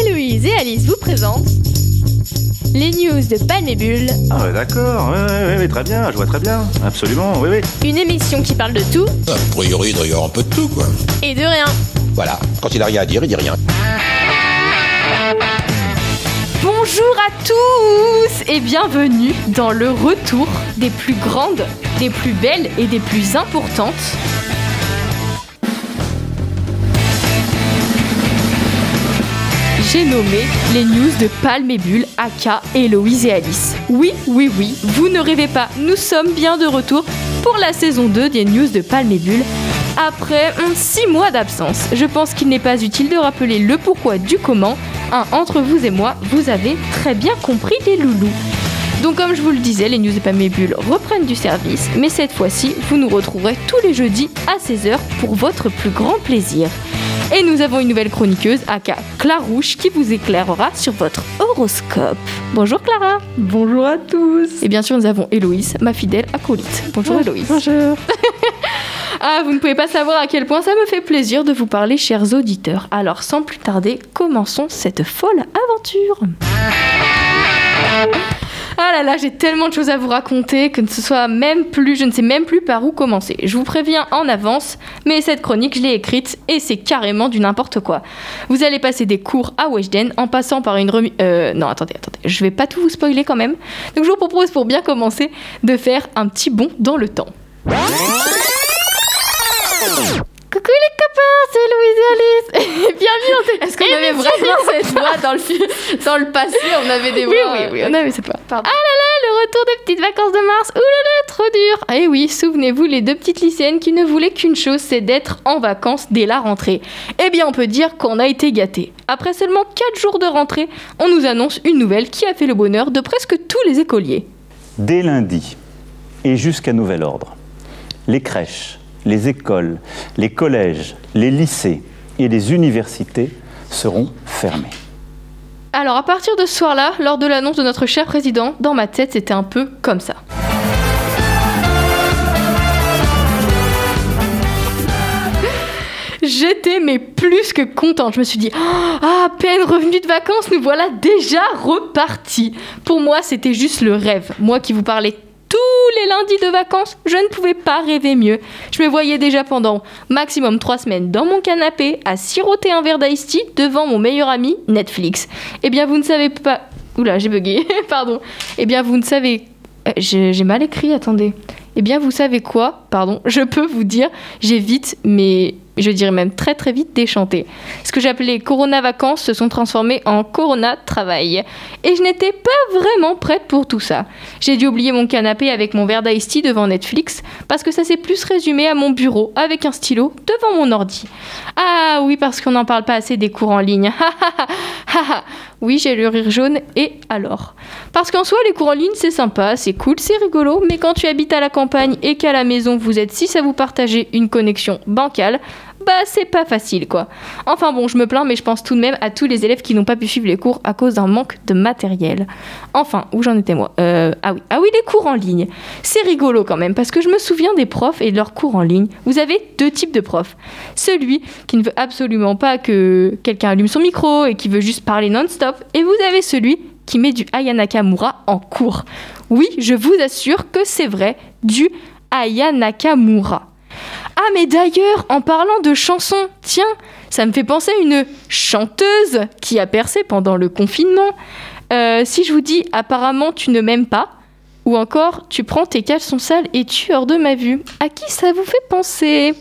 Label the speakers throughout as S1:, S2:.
S1: Héloïse et Alice vous présentent les news de Palme et Bulle,
S2: Ah ouais, d'accord, ouais, ouais, ouais, ouais, très bien, je vois très bien, absolument, oui, oui.
S1: une émission qui parle de tout
S3: A priori, il doit y avoir un peu de tout, quoi.
S1: et de rien.
S3: Voilà, quand il a rien à dire, il dit rien.
S1: Bonjour à tous et bienvenue dans le retour des plus grandes, des plus belles et des plus importantes. J'ai nommé les news de Palme et Bulle, aka Héloïse et Alice. Oui, oui, oui, vous ne rêvez pas, nous sommes bien de retour pour la saison 2 des news de Palme. Après 6 mois d'absence, je pense qu'il n'est pas utile de rappeler le pourquoi du comment. Entre vous et moi, vous avez très bien compris les loulous. Donc comme je vous le disais, les news de Palme reprennent du service, mais cette fois-ci, vous nous retrouverez tous les jeudis à 16h pour votre plus grand plaisir. Et nous avons une nouvelle chroniqueuse, aka Clarouche, qui vous éclairera sur votre horoscope. Bonjour Clara
S4: Bonjour à tous.
S1: Et bien sûr, nous avons Héloïse, ma fidèle acolyte. Bonjour Héloïse.
S4: Bonjour.
S1: Ah, vous ne pouvez pas savoir à quel point ça me fait plaisir de vous parler, chers auditeurs. Alors, sans plus tarder, commençons cette folle aventure. Ah là là, j'ai tellement de choses à vous raconter que ce soit même plus, je ne sais même plus par où commencer. Je vous préviens en avance, mais cette chronique, je l'ai écrite et c'est carrément du n'importe quoi. Vous allez passer des cours à Weshden en passant par une remise. Euh, non, attendez, attendez, je vais pas tout vous spoiler quand même. Donc je vous propose pour bien commencer de faire un petit bond dans le temps. Coucou les c'est Louise et Alice. Et bienvenue dans
S4: Est-ce qu'on avait vraiment cette voix dans le, dans le passé On avait des
S1: Oui,
S4: voix.
S1: oui,
S4: euh,
S1: oui, on avait, c'est pas.
S4: Pardon.
S1: Ah là là, le retour des petites vacances de mars. Ouh là là, trop dur. Eh oui, souvenez-vous, les deux petites lycéennes qui ne voulaient qu'une chose, c'est d'être en vacances dès la rentrée. Eh bien, on peut dire qu'on a été gâtés. Après seulement 4 jours de rentrée, on nous annonce une nouvelle qui a fait le bonheur de presque tous les écoliers.
S5: Dès lundi et jusqu'à nouvel ordre, les crèches, les écoles, les collèges, les lycées et les universités seront fermés.
S1: Alors, à partir de ce soir-là, lors de l'annonce de notre cher président, dans ma tête, c'était un peu comme ça. J'étais mais plus que contente. Je me suis dit, ah, à peine revenu de vacances, nous voilà déjà repartis. Pour moi, c'était juste le rêve. Moi qui vous parlais tous les lundis de vacances, je ne pouvais pas rêver mieux. Je me voyais déjà pendant maximum trois semaines dans mon canapé à siroter un verre d'ice tea devant mon meilleur ami Netflix. Eh bien, vous ne savez pas. Oula, j'ai bugué, pardon. Eh bien, vous ne savez. Euh, j'ai mal écrit, attendez. Eh bien, vous savez quoi? Pardon, je peux vous dire, j'ai vite, mais je dirais même très très vite déchanté. Ce que j'appelais Corona vacances se sont transformés en Corona travail. Et je n'étais pas vraiment prête pour tout ça. J'ai dû oublier mon canapé avec mon verre d'ice devant Netflix parce que ça s'est plus résumé à mon bureau avec un stylo devant mon ordi. Ah oui, parce qu'on n'en parle pas assez des cours en ligne. oui, j'ai le rire jaune et alors? Parce qu'en soi, les cours en ligne, c'est sympa, c'est cool, c'est rigolo, mais quand tu habites à la campagne et qu'à la maison vous êtes 6 à vous partager une connexion bancale, bah c'est pas facile quoi. Enfin bon, je me plains, mais je pense tout de même à tous les élèves qui n'ont pas pu suivre les cours à cause d'un manque de matériel. Enfin, où j'en étais moi Euh, Ah oui, ah oui, les cours en ligne. C'est rigolo quand même, parce que je me souviens des profs et de leurs cours en ligne. Vous avez deux types de profs. Celui qui ne veut absolument pas que quelqu'un allume son micro et qui veut juste parler non-stop. Et vous avez celui qui met du Aya Nakamura en cours. Oui, je vous assure que c'est vrai, du Aya Nakamura. Ah mais d'ailleurs, en parlant de chansons, tiens, ça me fait penser à une chanteuse qui a percé pendant le confinement. Euh, si je vous dis apparemment tu ne m'aimes pas, ou encore tu prends tes caleçons sales et tu hors de ma vue, à qui ça vous fait penser?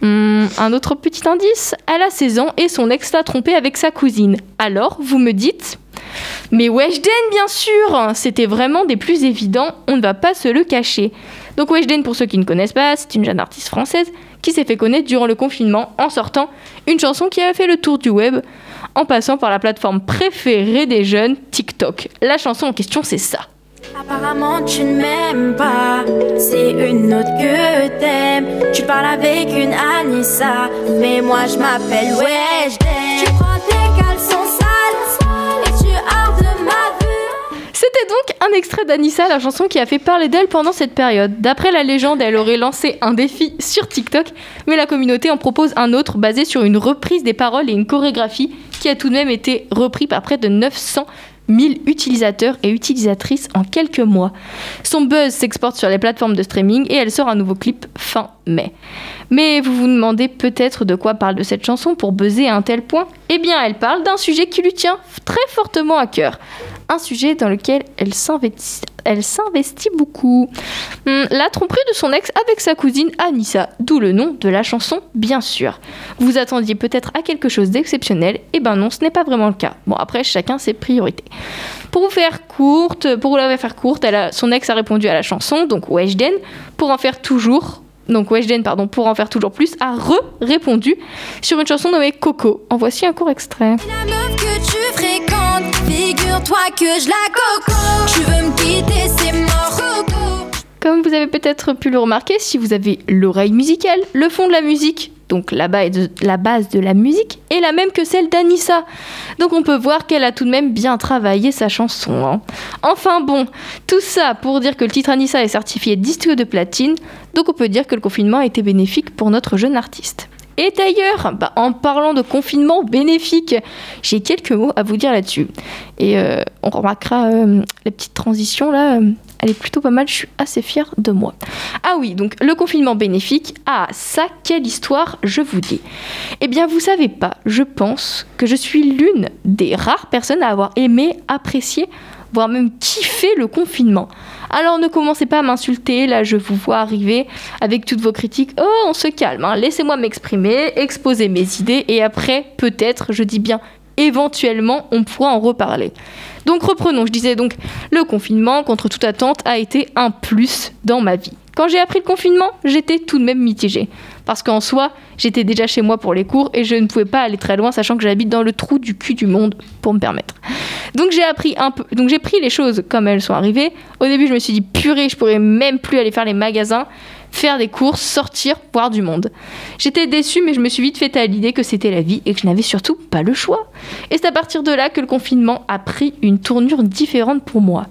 S1: Hmm, Un autre petit indice, elle a 16 ans et son ex l'a trompée avec sa cousine. Alors, vous me dites mais Weshden, bien sûr C'était vraiment des plus évidents, on ne va pas se le cacher. Donc Weshden, pour ceux qui ne connaissent pas, c'est une jeune artiste française qui s'est fait connaître durant le confinement en sortant une chanson qui a fait le tour du web en passant par la plateforme préférée des jeunes, TikTok. La chanson en question, c'est ça.
S6: Apparemment tu ne m'aimes pas, c'est une autre que t'aimes. Tu parles avec une Anissa, mais moi je m'appelle Weshden. Tu prends tes caleçons
S1: C'était donc un extrait d'Anissa, la chanson qui a fait parler d'elle pendant cette période. D'après la légende, elle aurait lancé un défi sur TikTok, mais la communauté en propose un autre basé sur une reprise des paroles et une chorégraphie qui a tout de même été repris par près de 900 000 utilisateurs et utilisatrices en quelques mois. Son buzz s'exporte sur les plateformes de streaming et elle sort un nouveau clip fin mai. Mais vous vous demandez peut-être de quoi parle cette chanson pour buzzer à un tel point? Eh bien, elle parle d'un sujet qui lui tient très fortement à cœur. Un sujet dans lequel elle s'investit beaucoup. Hmm, la tromperie de son ex avec sa cousine Anissa, d'où le nom de la chanson, bien sûr. Vous attendiez peut-être à quelque chose d'exceptionnel, et eh ben non, ce n'est pas vraiment le cas. Bon, après, chacun ses priorités. Pour vous faire courte, pour la faire courte, son ex a répondu à la chanson, donc Weshden, pour en faire toujours donc Weshden, pardon, pour en faire toujours plus, a re-répondu sur une chanson nommée Coco. En voici un court extrait.
S6: La meuf que tu figure-toi que je la coco. Tu veux me quitter, c'est mort. Coco.
S1: Comme vous avez peut-être pu le remarquer, si vous avez l'oreille musicale, le fond de la musique, donc la base de la, base de la musique, est la même que celle d'Anissa. Donc on peut voir qu'elle a tout de même bien travaillé sa chanson. hein. Enfin bon, tout ça pour dire que le titre Anissa est certifié disque de platine, donc on peut dire que le confinement a été bénéfique pour notre jeune artiste. Et d'ailleurs, bah, en parlant de confinement bénéfique, j'ai quelques mots à vous dire là-dessus. Et euh, on remarquera euh, la petite transition là, euh, elle est plutôt pas mal, je suis assez fière de moi. Ah oui, donc le confinement bénéfique, ah ça, quelle histoire, je vous dis. Eh bien, vous savez pas, je pense que je suis l'une des rares personnes à avoir aimé, apprécié, voire même kiffé le confinement. Alors ne commencez pas à m'insulter, là je vous vois arriver avec toutes vos critiques. Oh, on se calme, hein. laissez-moi m'exprimer, exposer mes idées et après, peut-être, je dis bien éventuellement, on pourra en reparler. Donc reprenons, je disais donc, le confinement, contre toute attente, a été un plus dans ma vie. Quand j'ai appris le confinement, j'étais tout de même mitigée. Parce qu'en soi, j'étais déjà chez moi pour les cours et je ne pouvais pas aller très loin, sachant que j'habite dans le trou du cul du monde pour me permettre. Donc j'ai appris un peu, donc j'ai pris les choses comme elles sont arrivées. Au début, je me suis dit purée, je pourrais même plus aller faire les magasins, faire des courses, sortir, voir du monde. J'étais déçue, mais je me suis vite fait à l'idée que c'était la vie et que je n'avais surtout pas le choix. Et c'est à partir de là que le confinement a pris une tournure différente pour moi.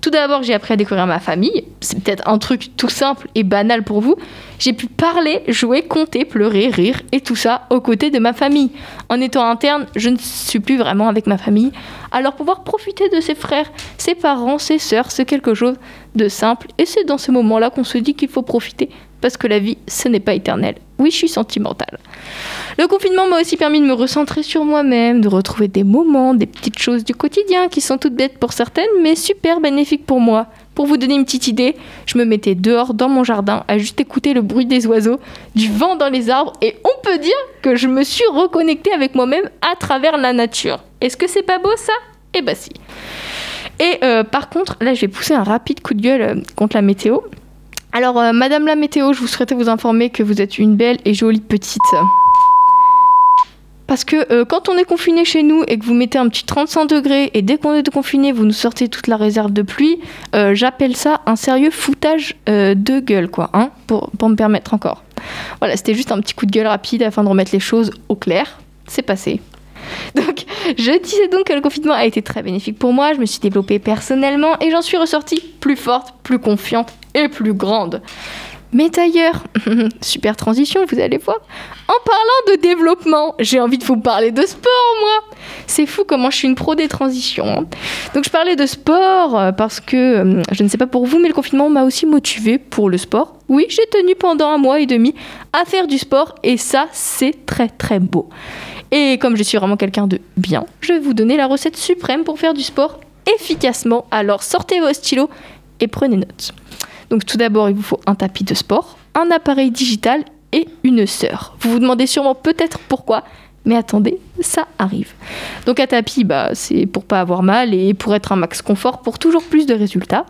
S1: Tout d'abord, j'ai appris à découvrir ma famille. C'est peut-être un truc tout simple et banal pour vous. J'ai pu parler, jouer, compter, pleurer, rire et tout ça aux côtés de ma famille. En étant interne, je ne suis plus vraiment avec ma famille. Alors pouvoir profiter de ses frères, ses parents, ses sœurs, c'est quelque chose de simple. Et c'est dans ce moment-là qu'on se dit qu'il faut profiter parce que la vie, ce n'est pas éternel. Oui, je suis sentimentale. Le confinement m'a aussi permis de me recentrer sur moi-même, de retrouver des moments, des petites choses du quotidien qui sont toutes bêtes pour certaines, mais super bénéfiques pour moi. Pour vous donner une petite idée, je me mettais dehors dans mon jardin à juste écouter le bruit des oiseaux, du vent dans les arbres, et on peut dire que je me suis reconnectée avec moi-même à travers la nature. Est-ce que c'est pas beau ça? Eh bah si. Et euh, par contre, là je vais pousser un rapide coup de gueule euh, contre la météo. Alors, euh, Madame la météo, je vous souhaitais vous informer que vous êtes une belle et jolie petite. Parce que euh, quand on est confiné chez nous et que vous mettez un petit 35 degrés et dès qu'on est confiné, vous nous sortez toute la réserve de pluie, euh, j'appelle ça un sérieux foutage de gueule, quoi, hein, pour me permettre encore. Voilà, c'était juste un petit coup de gueule rapide afin de remettre les choses au clair. C'est passé. Donc, je disais donc que le confinement a été très bénéfique pour moi. Je me suis développée personnellement et j'en suis ressortie plus forte, plus confiante et plus grande. Mais d'ailleurs, super transition, vous allez voir. En parlant de développement, j'ai envie de vous parler de sport, moi. C'est fou comment je suis une pro des transitions. hein. Donc je parlais de sport euh, parce que, euh, je ne sais pas pour vous, mais le confinement m'a aussi motivée pour le sport. Oui, j'ai tenu pendant un mois et demi à faire du sport et ça, c'est très très beau. Et comme je suis vraiment quelqu'un de bien, je vais vous donner la recette suprême pour faire du sport efficacement. Alors sortez vos stylos et prenez note. Donc tout d'abord, il vous faut un tapis de sport, un appareil digital et une sœur. Vous vous demandez sûrement peut-être pourquoi, mais attendez, ça arrive. Donc un tapis, bah, c'est pour pas avoir mal et pour être un max confort pour toujours plus de résultats.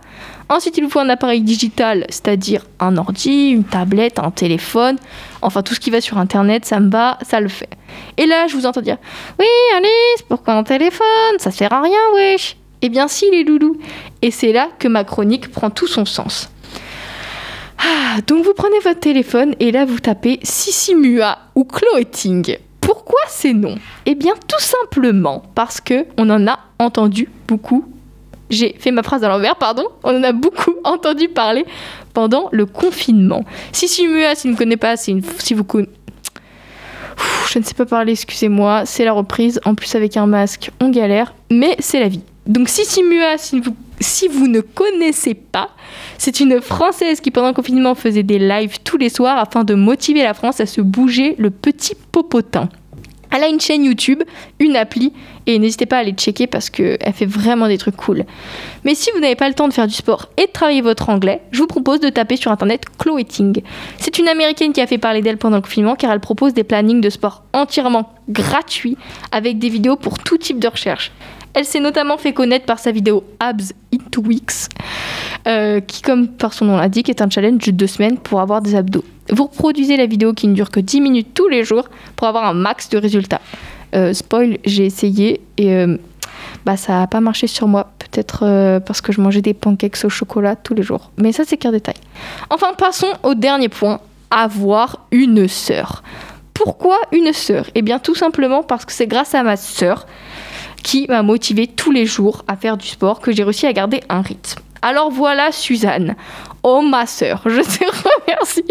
S1: Ensuite, il vous faut un appareil digital, c'est-à-dire un ordi, une tablette, un téléphone, enfin tout ce qui va sur internet, ça me va, ça le fait. Et là, je vous entends dire Oui, Alice, pourquoi un téléphone? Ça sert à rien, wesh Eh bien, si, les loulous. Et c'est là que ma chronique prend tout son sens. Ah, donc vous prenez votre téléphone et là vous tapez Sissimua ou Cloeting. Pourquoi ces noms? Eh bien tout simplement parce que on en a entendu beaucoup j'ai fait ma phrase à l'envers, pardon. On en a beaucoup entendu parler pendant le confinement. Sissi Mua, si vous ne connaissez pas, c'est une, si vous je ne sais pas parler, excusez-moi, c'est la reprise. En plus, avec un masque, on galère, mais c'est la vie. Donc, Sissi Mua, si vous, si vous ne connaissez pas, c'est une Française qui, pendant le confinement, faisait des lives tous les soirs afin de motiver la France à se bouger le petit popotin. Elle a une chaîne YouTube, une appli, et n'hésitez pas à aller checker parce qu'elle fait vraiment des trucs cool. Mais si vous n'avez pas le temps de faire du sport et de travailler votre anglais, je vous propose de taper sur internet Chloé Ting. C'est une américaine qui a fait parler d'elle pendant le confinement car elle propose des plannings de sport entièrement gratuits avec des vidéos pour tout type de recherche. Elle s'est notamment fait connaître par sa vidéo Abs in two weeks, euh, qui, comme par son nom l'indique, est un challenge de deux semaines pour avoir des abdos. Vous reproduisez la vidéo qui ne dure que 10 minutes tous les jours pour avoir un max de résultats. Euh, spoil, j'ai essayé et euh, bah, ça n'a pas marché sur moi. Peut-être parce que je mangeais des pancakes au chocolat tous les jours. Mais ça, c'est qu'un détail. Enfin, passons au dernier point avoir une sœur. Pourquoi une sœur? Eh bien, tout simplement parce que c'est grâce à ma sœur qui m'a motivé tous les jours à faire du sport que j'ai réussi à garder un rythme. Alors voilà Suzanne, oh ma sœur, je te remercie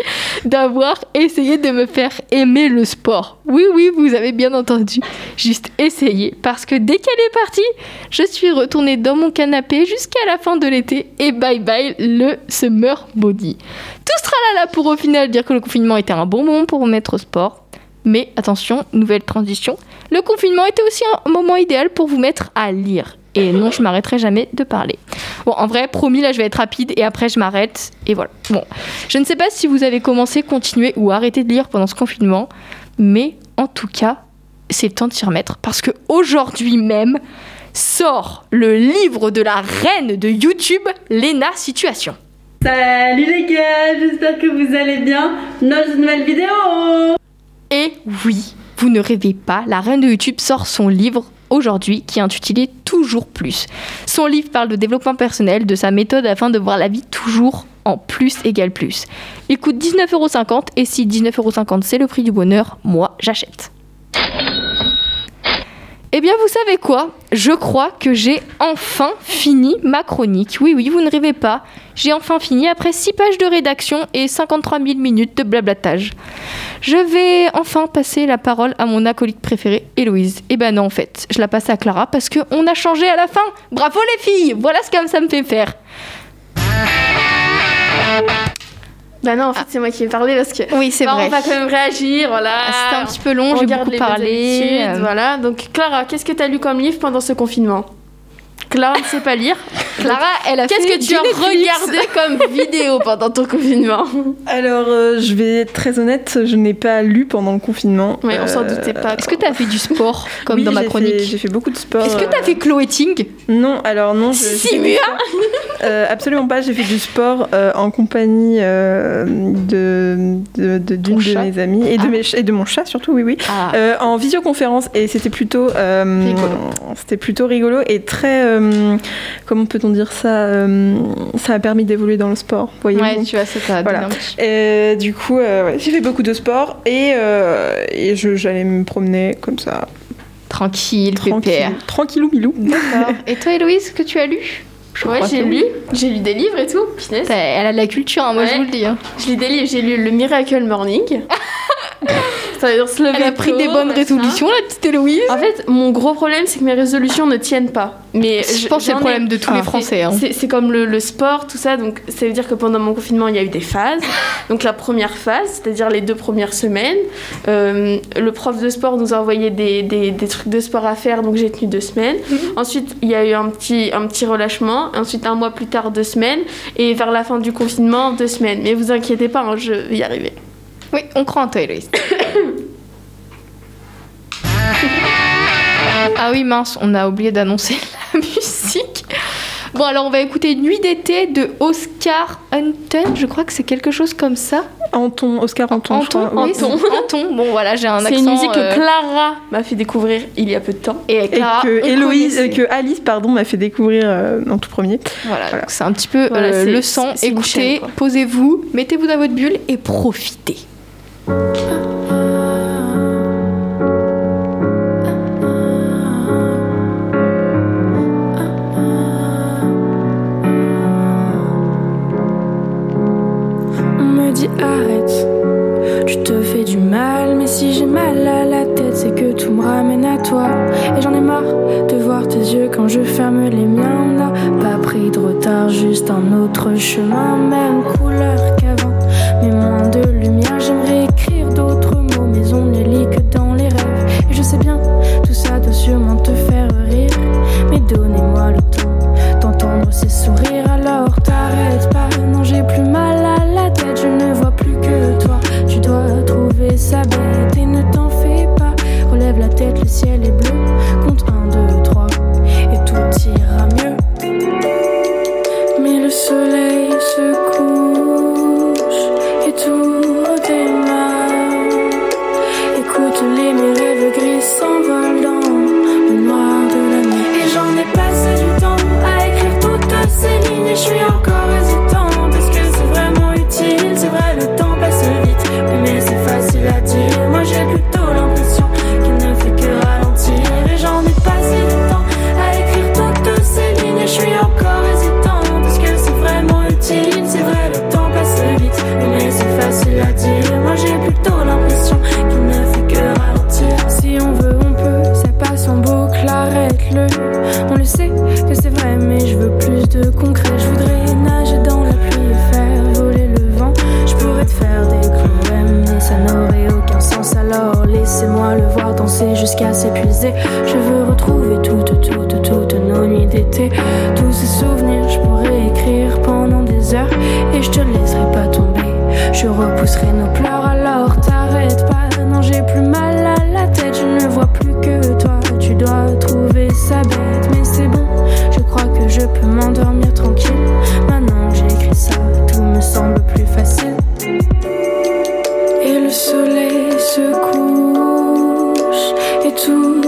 S1: d'avoir essayé de me faire aimer le sport. Oui, oui, vous avez bien entendu, juste essayé, parce que dès qu'elle est partie, je suis retournée dans mon canapé jusqu'à la fin de l'été et bye bye le summer body. Tout sera là, là pour au final dire que le confinement était un bon moment pour me mettre au sport. Mais attention, nouvelle transition, le confinement était aussi un moment idéal pour vous mettre à lire. Et non, je m'arrêterai jamais de parler. Bon, en vrai, promis, là, je vais être rapide et après, je m'arrête. Et voilà. Bon, je ne sais pas si vous avez commencé, continué ou arrêté de lire pendant ce confinement, mais en tout cas, c'est le temps de s'y remettre parce que aujourd'hui même sort le livre de la reine de YouTube, Lena Situation.
S7: Salut les gars, j'espère que vous allez bien. Notre nouvelle vidéo
S1: Et oui, vous ne rêvez pas, la reine de YouTube sort son livre aujourd'hui qui est intitulé Toujours plus. Son livre parle de développement personnel, de sa méthode afin de voir la vie toujours en plus égale plus. Il coûte 19,50€ et si 19,50€ c'est le prix du bonheur, moi j'achète. Eh bien, vous savez quoi? Je crois que j'ai enfin fini ma chronique. Oui, oui, vous ne rêvez pas. J'ai enfin fini après 6 pages de rédaction et 53 000 minutes de blablatage. Je vais enfin passer la parole à mon acolyte préféré, Héloïse. Eh ben non, en fait, je la passe à Clara parce qu'on a changé à la fin. Bravo les filles Voilà ce que ça me fait faire.
S4: Bah non, en fait, c'est moi qui vais parler parce que.
S1: Oui, c'est
S4: Bah,
S1: vrai.
S4: On va quand même réagir, voilà.
S1: Ah, C'était un petit peu long,
S4: On
S1: j'ai beaucoup parlé. euh,
S4: Voilà, donc Clara, qu'est-ce que tu as lu comme livre pendant ce confinement? Clara ne sait pas lire.
S1: Clara, elle a
S4: Qu'est-ce que tu as
S1: Netflix.
S4: regardé comme vidéo pendant ton confinement
S8: Alors, euh, je vais être très honnête, je n'ai pas lu pendant le confinement.
S4: Oui, on s'en
S8: Euh,
S4: doutait pas.
S1: Est-ce que tu as fait du sport comme
S8: oui,
S1: dans ma chronique
S8: fait- J'ai fait beaucoup de sport.
S1: Est-ce que tu as
S8: euh,
S1: fait Chloé Ting
S8: Non, alors non. je-
S1: Si,
S8: j'ai fait
S1: mais
S8: du sport. Euh, absolument pas. J'ai fait du sport euh, en compagnie euh, de de- de- d'une de, mes amies et de,
S1: Ah.
S8: mes et de mon chat surtout, oui, oui.
S1: Ah.
S8: Euh, en visioconférence et c'était plutôt euh,
S1: Rigolo.
S8: c'était plutôt rigolo et très euh, comment peut-on dire ça euh, ça m'a permis d'évoluer dans le sport voyez-vous
S1: Ouais, tu vois, ça t'a
S8: Voilà. Et du coup euh, ouais, j'ai fait beaucoup de sport et, euh, et je- j'allais me promener comme ça
S1: Tranquille,
S8: tranquille
S1: pépère.
S8: tranquillou milou
S1: D'accord. Et toi, Héloïse, que tu as lu
S4: Ouais, j'ai lu. J'ai lu des livres et tout.
S1: Elle a de la culture, hein, moi je
S4: Ouais.
S1: vous le dis. hein.
S4: Je lis des livres. J'ai lu le Miracle Morning. Ça veut dire se lever
S1: Elle a pris
S4: tôt,
S1: des bonnes résolutions, la petite Héloïse.
S4: En fait, mon gros problème, c'est que mes résolutions ne tiennent pas. Mais
S1: je pense que c'est le
S4: ai-
S1: problème de tous les
S8: Ah.
S1: Français. hein.
S4: C'est- comme le, le sport, tout ça. Donc, ça veut dire que pendant mon confinement, il y a eu des phases. Donc, la première phase, c'est-à-dire les deux premières semaines, euh, le prof de sport nous a envoyé des, des- des trucs de sport à faire. Donc, j'ai tenu deux semaines. Ensuite, il y a eu un petit, un petit relâchement. Ensuite, un mois plus tard, deux semaines. Et vers la fin du confinement, deux semaines. Mais vous inquiétez pas, hein, je vais y arriver.
S1: Oui, on croit en toi, Héloïse. ah oui, mince, on a oublié d'annoncer la musique. Bon, alors on va écouter Nuit d'été de Oscar Hunton. Je crois que c'est quelque chose comme ça.
S8: Anton Oscar Anton, je
S1: Anton,
S8: crois.
S1: oui,
S4: Anton.
S1: Anton. Bon, voilà, j'ai un accent.
S4: C'est une musique
S1: euh,
S4: que Clara m'a fait découvrir il y a peu de temps.
S1: Et
S8: que Héloïse, euh, que Alice, pardon, m'a fait découvrir euh, en tout premier.
S1: Voilà,
S8: Voilà.
S1: c'est un petit peu
S4: Voilà,
S1: euh, le sang. Écoutez, posez-vous, mettez-vous dans votre bulle et profitez.
S6: On me dit arrête, tu te fais du mal, mais si j'ai mal à la tête, c'est que tout me ramène à toi et j'en ai marre de voir tes yeux quand je ferme les miens. Pas pris de retard, juste un autre chemin. même. Retrouver toutes, toutes, toutes nos nuits d'été. Tous ces souvenirs, je pourrais écrire pendant des heures et je te laisserai pas tomber. Je repousserai nos pleurs, alors t'arrêtes pas. Non, j'ai plus mal à la tête, je ne vois plus que toi. Tu dois trouver ça bête, mais c'est bon. Je crois que je peux m'endormir tranquille. Maintenant écrit ça, tout me semble plus facile. Et le soleil se couche et tout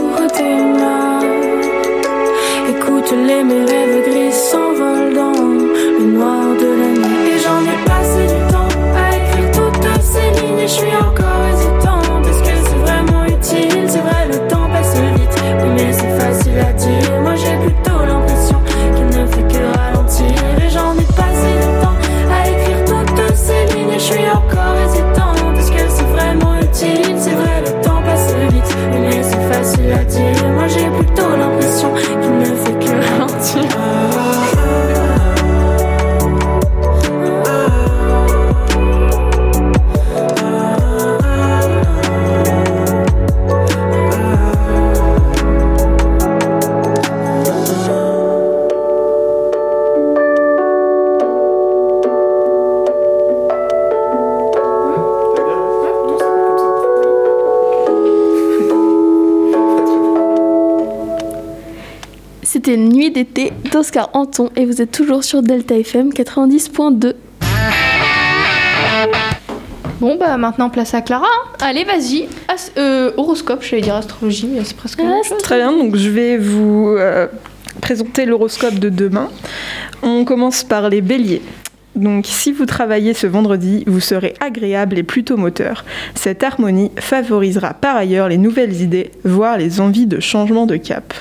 S6: Écoute les mes rêves gris s'envolent dans le noir de la nuit. Et j'en ai passé du temps à écrire toutes ces lignes. Et je suis encore hésitant parce que c'est vraiment utile? C'est vrai, le temps passe vite, mais c'est facile à dire. Moi j'ai plutôt l'impression qu'il ne fait que ralentir. Et j'en ai passé du temps à écrire toutes ces lignes. Et je suis encore
S4: Nuit d'été d'Oscar Anton et vous êtes toujours sur Delta FM 90.2.
S1: Bon, bah maintenant place à Clara. Allez, vas-y. As- euh, horoscope, j'allais dire astrologie, mais c'est presque la même chose.
S8: Très bien, donc je vais vous euh, présenter l'horoscope de demain. On commence par les béliers. Donc si vous travaillez ce vendredi, vous serez agréable et plutôt moteur. Cette harmonie favorisera par ailleurs les nouvelles idées, voire les envies de changement de cap.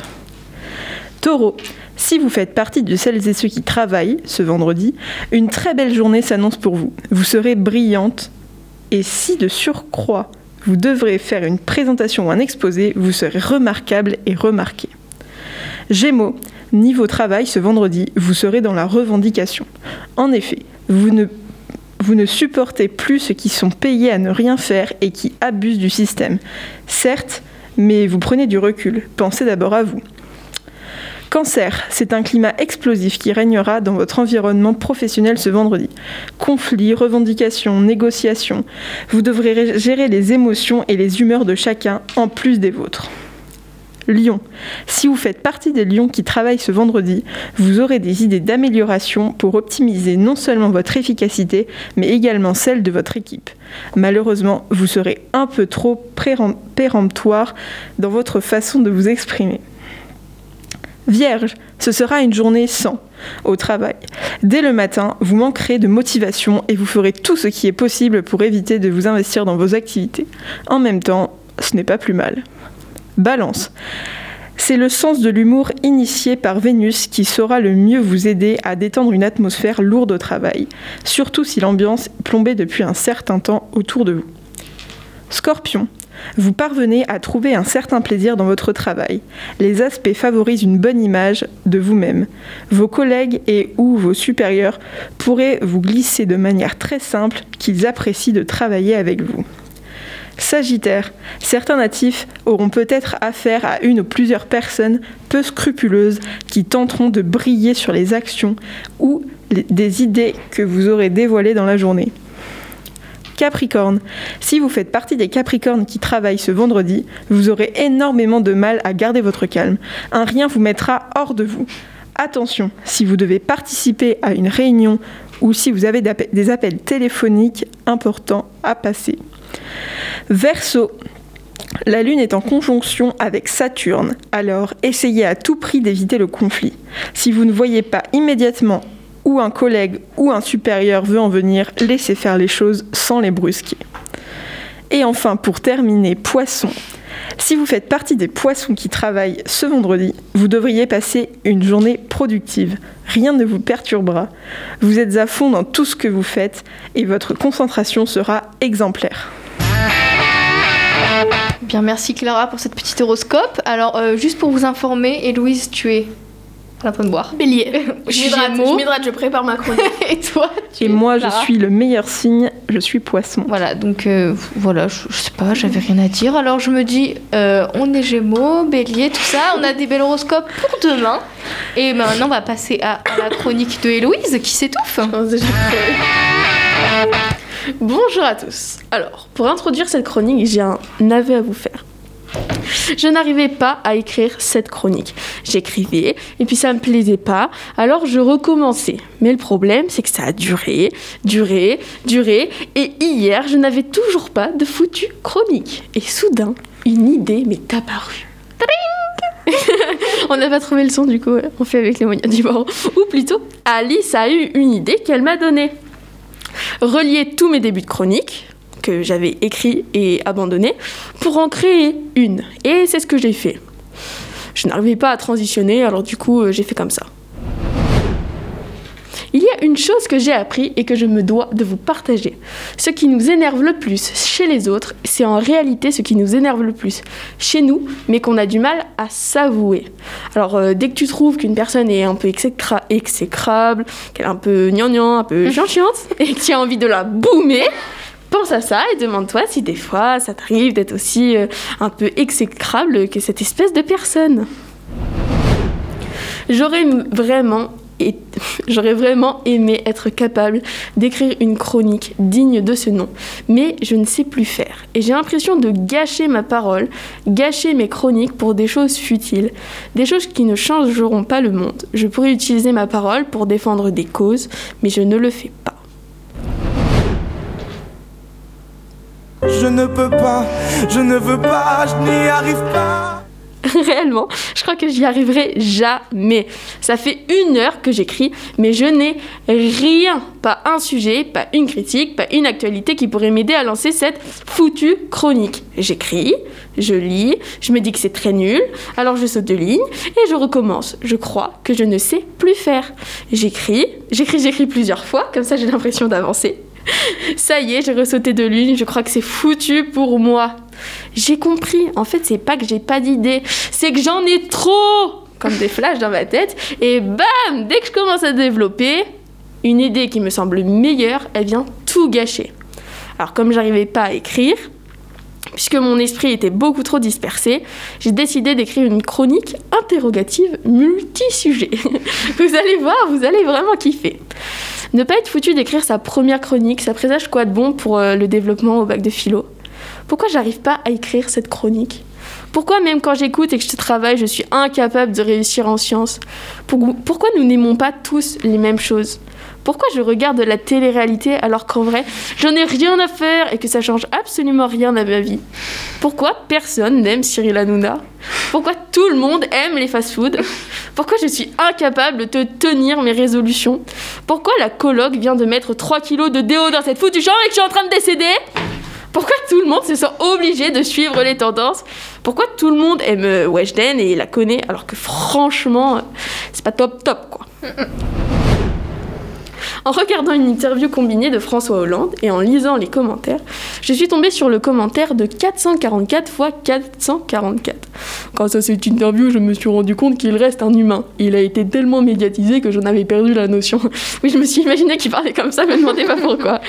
S8: Taureau, si vous faites partie de celles et ceux qui travaillent ce vendredi, une très belle journée s'annonce pour vous. Vous serez brillante et si de surcroît vous devrez faire une présentation ou un exposé, vous serez remarquable et remarqué. Gémeaux, niveau travail ce vendredi, vous serez dans la revendication. En effet, vous ne, vous ne supportez plus ceux qui sont payés à ne rien faire et qui abusent du système. Certes, mais vous prenez du recul. Pensez d'abord à vous. Cancer, c'est un climat explosif qui régnera dans votre environnement professionnel ce vendredi. Conflits, revendications, négociations. Vous devrez gérer les émotions et les humeurs de chacun en plus des vôtres. Lion, si vous faites partie des lions qui travaillent ce vendredi, vous aurez des idées d'amélioration pour optimiser non seulement votre efficacité, mais également celle de votre équipe. Malheureusement, vous serez un peu trop péremptoire dans votre façon de vous exprimer. Vierge, ce sera une journée sans au travail. Dès le matin, vous manquerez de motivation et vous ferez tout ce qui est possible pour éviter de vous investir dans vos activités. En même temps, ce n'est pas plus mal. Balance. C'est le sens de l'humour initié par Vénus qui saura le mieux vous aider à détendre une atmosphère lourde au travail, surtout si l'ambiance est plombée depuis un certain temps autour de vous. Scorpion, Vous parvenez à trouver un certain plaisir dans votre travail. Les aspects favorisent une bonne image de vous-même. Vos collègues et ou vos supérieurs pourraient vous glisser de manière très simple qu'ils apprécient de travailler avec vous. Sagittaire, certains natifs auront peut-être affaire à une ou plusieurs personnes peu scrupuleuses qui tenteront de briller sur les actions ou des idées que vous aurez dévoilées dans la journée. Capricorne, si vous faites partie des Capricornes qui travaillent ce vendredi, vous aurez énormément de mal à garder votre calme. Un rien vous mettra hors de vous. Attention, si vous devez participer à une réunion ou si vous avez des appels téléphoniques importants à passer. Verseau, la Lune est en conjonction avec Saturne, alors essayez à tout prix d'éviter le conflit. Si vous ne voyez pas immédiatement un collègue ou un supérieur veut en venir, laissez faire les choses sans les brusquer. Et enfin, pour terminer, Poisson. Si vous faites partie des poissons qui travaillent ce vendredi, vous devriez passer une journée productive. Rien ne vous perturbera. Vous êtes à fond dans tout ce que vous faites et votre concentration sera exemplaire.
S1: Bien, merci Clara pour cette petite horoscope. Alors, euh, juste pour vous informer, Héloïse, tu es à la bonne boire.
S4: Bélier. Je m'hydrate,
S1: Gémeaux.
S4: je m'hydrate, je prépare ma chronique.
S1: Et toi tu
S8: Et moi, je suis le meilleur signe, je suis poisson.
S1: Voilà, donc euh, voilà, je, je sais pas, j'avais rien à dire. Alors je me dis, euh, on est Gémeaux, Bélier, tout ça, on a des belles horoscopes pour demain. Et maintenant, on va passer à, à la chronique de Héloïse qui s'étouffe.
S4: Bonjour à tous. Alors, pour introduire cette chronique, j'ai un aveu à vous faire. Je n'arrivais pas à écrire cette chronique. J'écrivais et puis ça me plaisait pas, alors je recommençais. Mais le problème, c'est que ça a duré, duré, duré, et hier, je n'avais toujours pas de foutue chronique. Et soudain, une idée m'est apparue. On n'a pas trouvé le son, du coup, on fait avec les moyens du bord. Ou plutôt, Alice a eu une idée qu'elle m'a donnée. Relier tous mes débuts de chronique, que j'avais écrits et abandonnés, pour en créer une. Et c'est ce que j'ai fait. Je n'arrivais pas à transitionner, alors du coup, euh, j'ai fait comme ça. Il y a une chose que j'ai appris et que je me dois de vous partager. Ce qui nous énerve le plus chez les autres, c'est en réalité ce qui nous énerve le plus chez nous, mais qu'on a du mal à s'avouer. Alors, euh, dès que tu trouves qu'une personne est un peu exécra- exécrable, qu'elle est un peu gnangnan, un peu chiante, et que tu as envie de la boomer, pense à ça et demande-toi si des fois ça t'arrive d'être aussi euh, un peu exécrable que cette espèce de personne. J'aurais vraiment j'aurais vraiment aimé être capable d'écrire une chronique digne de ce nom, mais je ne sais plus faire. Et j'ai l'impression de gâcher ma parole, gâcher mes chroniques pour des choses futiles, des choses qui ne changeront pas le monde. Je pourrais utiliser ma parole pour défendre des causes, mais je ne le fais pas.
S9: Je ne peux pas, je ne veux pas, je n'y arrive pas.
S4: Réellement, je crois que j'y arriverai jamais. Ça fait une heure que j'écris, mais je n'ai rien, pas un sujet, pas une critique, pas une actualité qui pourrait m'aider à lancer cette foutue chronique. J'écris, je lis, je me dis que c'est très nul, alors je saute de ligne et je recommence. Je crois que je ne sais plus faire. J'écris, j'écris, j'écris plusieurs fois, comme ça j'ai l'impression d'avancer. Ça y est, j'ai ressauté de l'une, je crois que c'est foutu pour moi. J'ai compris, en fait, c'est pas que j'ai pas d'idée, c'est que j'en ai trop Comme des flashs dans ma tête, et bam Dès que je commence à développer, une idée qui me semble meilleure, elle vient tout gâcher. Alors, comme j'arrivais pas à écrire, puisque mon esprit était beaucoup trop dispersé, j'ai décidé d'écrire une chronique interrogative multi-sujet. vous allez voir, vous allez vraiment kiffer. Ne pas être foutu d'écrire sa première chronique, ça présage quoi de bon pour euh, le développement au bac de philo? Pourquoi j'arrive pas à écrire cette chronique? Pourquoi même quand j'écoute et que je travaille, je suis incapable de réussir en sciences Pour- Pourquoi nous n'aimons pas tous les mêmes choses pourquoi je regarde la télé-réalité alors qu'en vrai, j'en ai rien à faire et que ça change absolument rien à ma vie Pourquoi personne n'aime Cyril Hanouna Pourquoi tout le monde aime les fast-foods Pourquoi je suis incapable de tenir mes résolutions Pourquoi la coloc vient de mettre 3 kilos de déo dans cette foutue chambre et que je suis en train de décéder pourquoi tout le monde se sent obligé de suivre les tendances? Pourquoi tout le monde aime euh, Weshden et la connaît alors que franchement, euh, c'est pas top top quoi? En regardant une interview combinée de François Hollande et en lisant les commentaires, je suis tombée sur le commentaire de 444 x 444. Grâce à cette interview, je me suis rendu compte qu'il reste un humain. Il a été tellement médiatisé que j'en avais perdu la notion. Oui, je me suis imaginé qu'il parlait comme ça, me demandez pas pourquoi.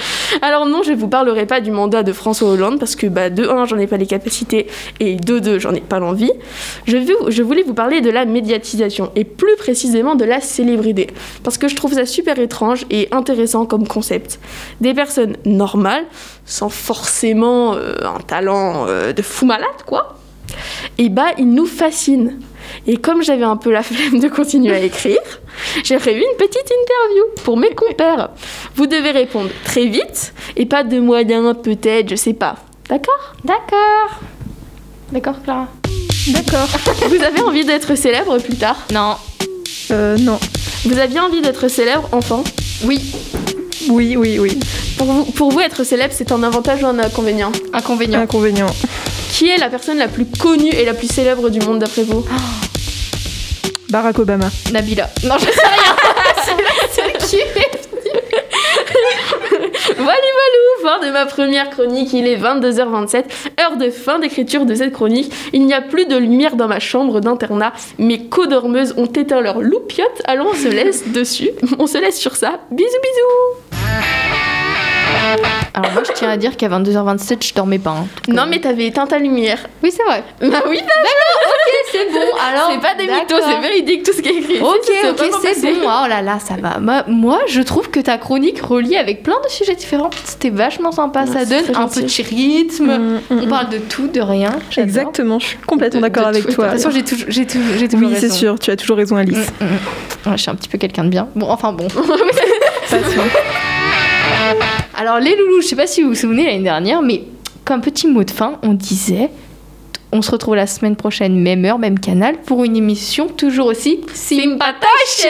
S4: Alors non, je vous parlerai pas du mandat de François Hollande parce que bah, de 1, j'en ai pas les capacités et de 2, j'en ai pas l'envie. Je, je voulais vous parler de la médiatisation et plus précisément de la célébrité parce que je trouve ça super étrange et intéressant comme concept. Des personnes normales, sans forcément euh, un talent euh, de fou malade, quoi, et bah ils nous fascinent. Et comme j'avais un peu la flemme de continuer à écrire, j'ai prévu une petite interview pour mes compères. Vous devez répondre très vite et pas de moyens, peut-être, je sais pas. D'accord?
S1: D'accord. D'accord, Clara?
S8: D'accord.
S4: Vous avez envie d'être célèbre plus tard?
S1: Non.
S8: Euh, non.
S4: Vous aviez envie d'être célèbre enfant?
S1: Oui.
S8: Oui, oui, oui.
S4: pour vous, pour vous, être célèbre, c'est un avantage ou un inconvénient
S1: Inconvénient.
S8: Inconvénient.
S4: Qui est la personne la plus connue et la plus célèbre du monde d'après vous?
S8: Barack Obama.
S1: Nabila. Non, je sais rien. c'est c'est qui
S4: Voilà, de ma première chronique, il est 22h27, heure de fin d'écriture de cette chronique. Il n'y a plus de lumière dans ma chambre d'internat, mes codormeuses ont éteint leur loupiote, alors on se laisse dessus, on se laisse sur ça. Bisous bisous
S1: Alors moi, je tiens à dire qu'à 22h27, je dormais pas. hein.
S4: Non mais t'avais éteint ta lumière.
S1: Oui, c'est vrai.
S4: Bah oui,
S1: C'est bon. Alors.
S4: c'est pas des mythos,
S1: d'accord.
S4: c'est véridique tout ce qui est écrit.
S1: Ok,
S4: C'est-
S1: ok, c'est bon. Oh là là, ça va. Moi, moi, je trouve que ta chronique relie avec plein de sujets différents. C'était vachement sympa. Ça donne un
S4: gentil.
S1: petit rythme.
S8: Mm, mm,
S1: On
S8: mm.
S1: parle de tout, de rien.
S8: Exactement, je suis complètement d'accord avec
S1: tout.
S8: toi.
S1: De toute façon, j'ai toujours, j'ai toujours, j'ai toujours
S8: Oui, c'est sûr, tu as toujours raison, Alice.
S1: Ouais, je suis un petit peu quelqu'un de bien. Bon, enfin bon.
S8: Passion.
S1: Alors les loulous, je sais pas si vous vous souvenez l'année dernière, mais comme petit mot de fin, on disait on se retrouve la semaine prochaine, même heure, même canal, pour une émission toujours aussi sympatoche.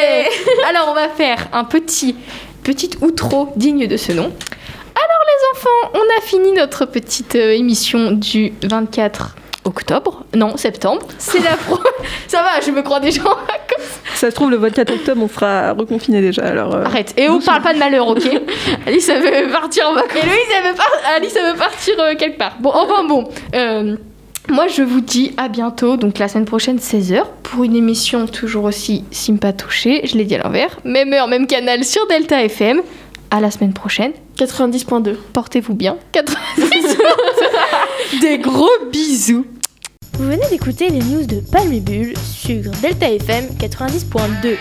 S1: Alors on va faire un petit petit outro digne de ce nom. Alors les enfants, on a fini notre petite euh, émission du 24 octobre, non septembre. C'est la pro. Ça va, je me crois déjà. en vacances.
S8: Ça se trouve, le 24 octobre, on sera reconfiné déjà. Alors, euh,
S1: Arrête. Et on parle pas de malheur, ok
S4: Alice, elle veut partir en vacances.
S1: Et Louise, elle veut, par- Alice, elle veut partir euh, quelque part. Bon, enfin bon. euh, moi, je vous dis à bientôt, donc la semaine prochaine, 16h, pour une émission toujours aussi sympatouchée. Je l'ai dit à l'envers. Même heure, même canal sur Delta FM. À la semaine prochaine.
S4: 90.2.
S1: Portez-vous bien. 90. Des gros bisous.
S10: Vous venez d'écouter les news de Palme sur Delta FM 90.2.